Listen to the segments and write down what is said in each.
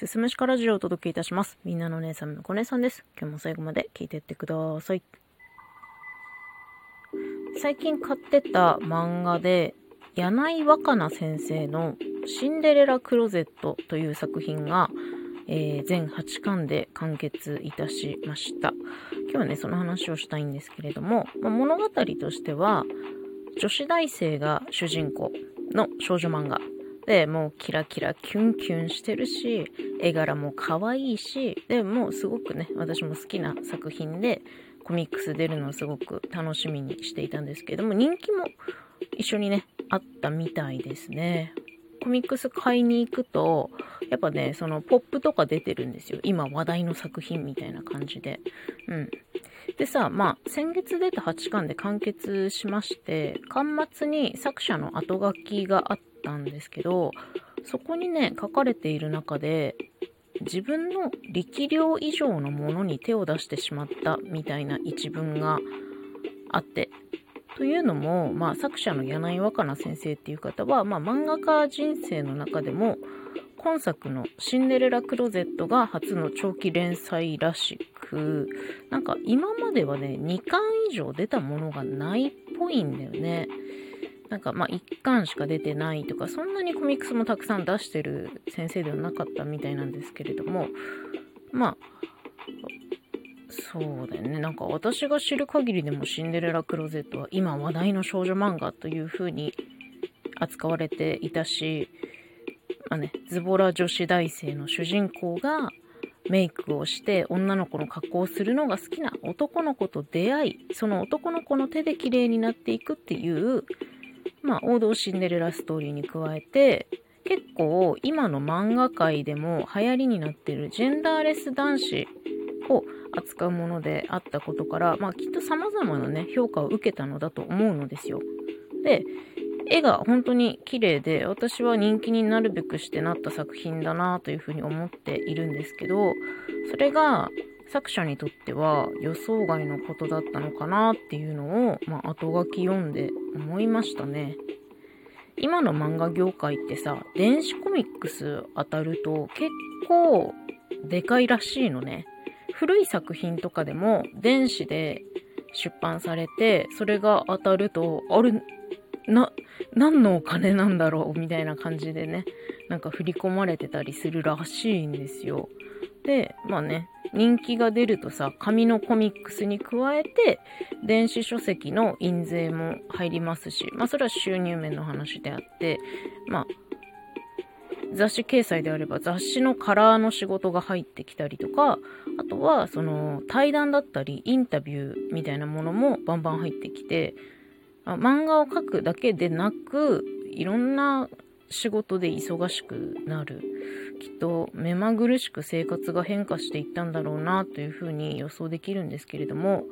すすむしかラジオをお届けいたします。みんなのお姉さんのこ姉さんです。今日も最後まで聞いていってください。最近買ってた漫画で、柳井若菜先生のシンデレラクロゼットという作品が、えー、全8巻で完結いたしました。今日はね、その話をしたいんですけれども、まあ、物語としては、女子大生が主人公の少女漫画で、もうキラキラキュンキュンしてるし、絵柄も可愛いし、で、もうすごくね、私も好きな作品で、コミックス出るのをすごく楽しみにしていたんですけれども、人気も一緒にね、あったみたいですね。コミックス買いに行くと、やっぱね、そのポップとか出てるんですよ。今話題の作品みたいな感じで。うん。でさ、まあ、先月出た8巻で完結しまして、巻末に作者の後書きがあったんですけど、そこにね、書かれている中で、自分の力量以上のものに手を出してしまったみたいな一文があって、というのも、まあ、作者の柳井若菜先生っていう方は、まあ、漫画家人生の中でも、今作のシンデレラクロゼットが初の長期連載らしく、なんか今まではね、2巻以上出たものがないっぽいんだよね。なんかまあ1巻しか出てないとか、そんなにコミックスもたくさん出してる先生ではなかったみたいなんですけれども、まあ、そうだよね。なんか私が知る限りでもシンデレラクロゼットは今話題の少女漫画という風に扱われていたし、まあね、ズボラ女子大生の主人公がメイクをして女の子の格好をするのが好きな男の子と出会い、その男の子の手で綺麗になっていくっていう、まあ王道シンデレラストーリーに加えて、結構今の漫画界でも流行りになっているジェンダーレス男子を扱うものであったことから、まあきっと様々なね、評価を受けたのだと思うのですよ。で、絵が本当に綺麗で、私は人気になるべくしてなった作品だなというふうに思っているんですけど、それが作者にとっては予想外のことだったのかなっていうのを、まあ、後書き読んで思いましたね。今の漫画業界ってさ、電子コミックス当たると結構でかいらしいのね。古い作品とかでも電子で出版されて、それが当たると、あれ、な、何のお金なんだろうみたいな感じでね、なんか振り込まれてたりするらしいんですよ。で、まあね、人気が出るとさ、紙のコミックスに加えて、電子書籍の印税も入りますし、まあそれは収入面の話であって、まあ、雑誌掲載であれば雑誌のカラーの仕事が入ってきたりとか、あとはその対談だったりインタビューみたいなものもバンバン入ってきて、漫画を描くだけでなく、いろんな仕事で忙しくなる。きっと目まぐるしく生活が変化していったんだろうなというふうに予想できるんですけれども、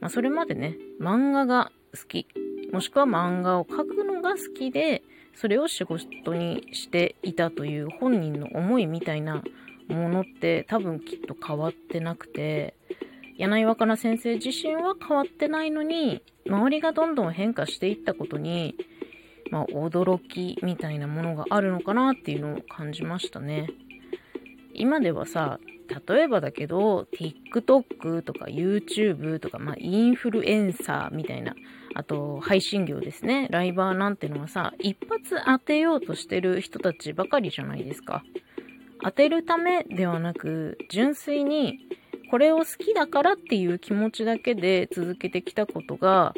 まあ、それまでね、漫画が好き、もしくは漫画を描くのが好きで、それを仕事にしていたという本人の思いみたいなものって多分きっと変わってなくて、柳井若菜先生自身は変わってないのに、周りがどんどん変化していったことに、まあ、驚きみたいなものがあるのかなっていうのを感じましたね。今ではさ、例えばだけど、TikTok とか YouTube とか、まあ、インフルエンサーみたいな、あと、配信業ですね。ライバーなんてのはさ、一発当てようとしてる人たちばかりじゃないですか。当てるためではなく、純粋に、これを好きだからっていう気持ちだけで続けてきたことが、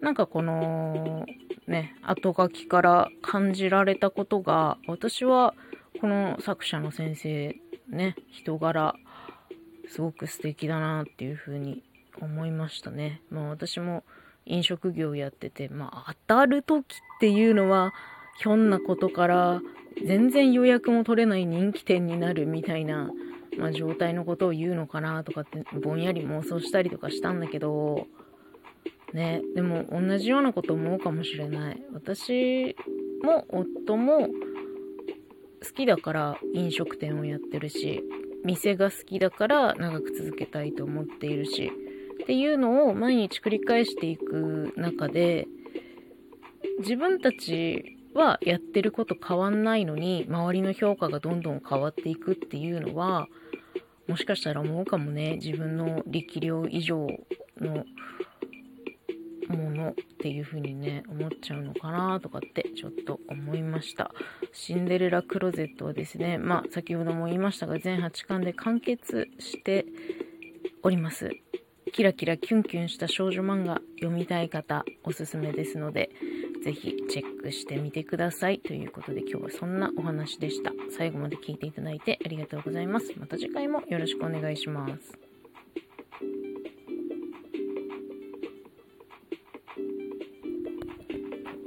なんかこの、ね、後書きから感じられたことが、私はこの作者の先生、ね、人柄、すごく素敵だなっていうふうに思いましたね。まあ私も飲食業やってて、まあ当たる時っていうのは、ひょんなことから全然予約も取れない人気店になるみたいなまあ、状態のことを言うのかなとかってぼんやり妄想したりとかしたんだけど、ね、でも同じようなこと思うかもしれない。私も夫も好きだから飲食店をやってるし、店が好きだから長く続けたいと思っているし、っていうのを毎日繰り返していく中で、自分たちはやってること変わんないのに、周りの評価がどんどん変わっていくっていうのは、もしかしたら思うかもね、自分の力量以上ののっていう風にね、思っちゃうのかなとかってちょっと思いました。シンデレラクローゼットはですね、まあ先ほども言いましたが、全8巻で完結しております。キラキラキュンキュンした少女漫画読みたい方おすすめですので、ぜひチェックしてみてください。ということで今日はそんなお話でした。最後まで聞いていただいてありがとうございます。また次回もよろしくお願いします。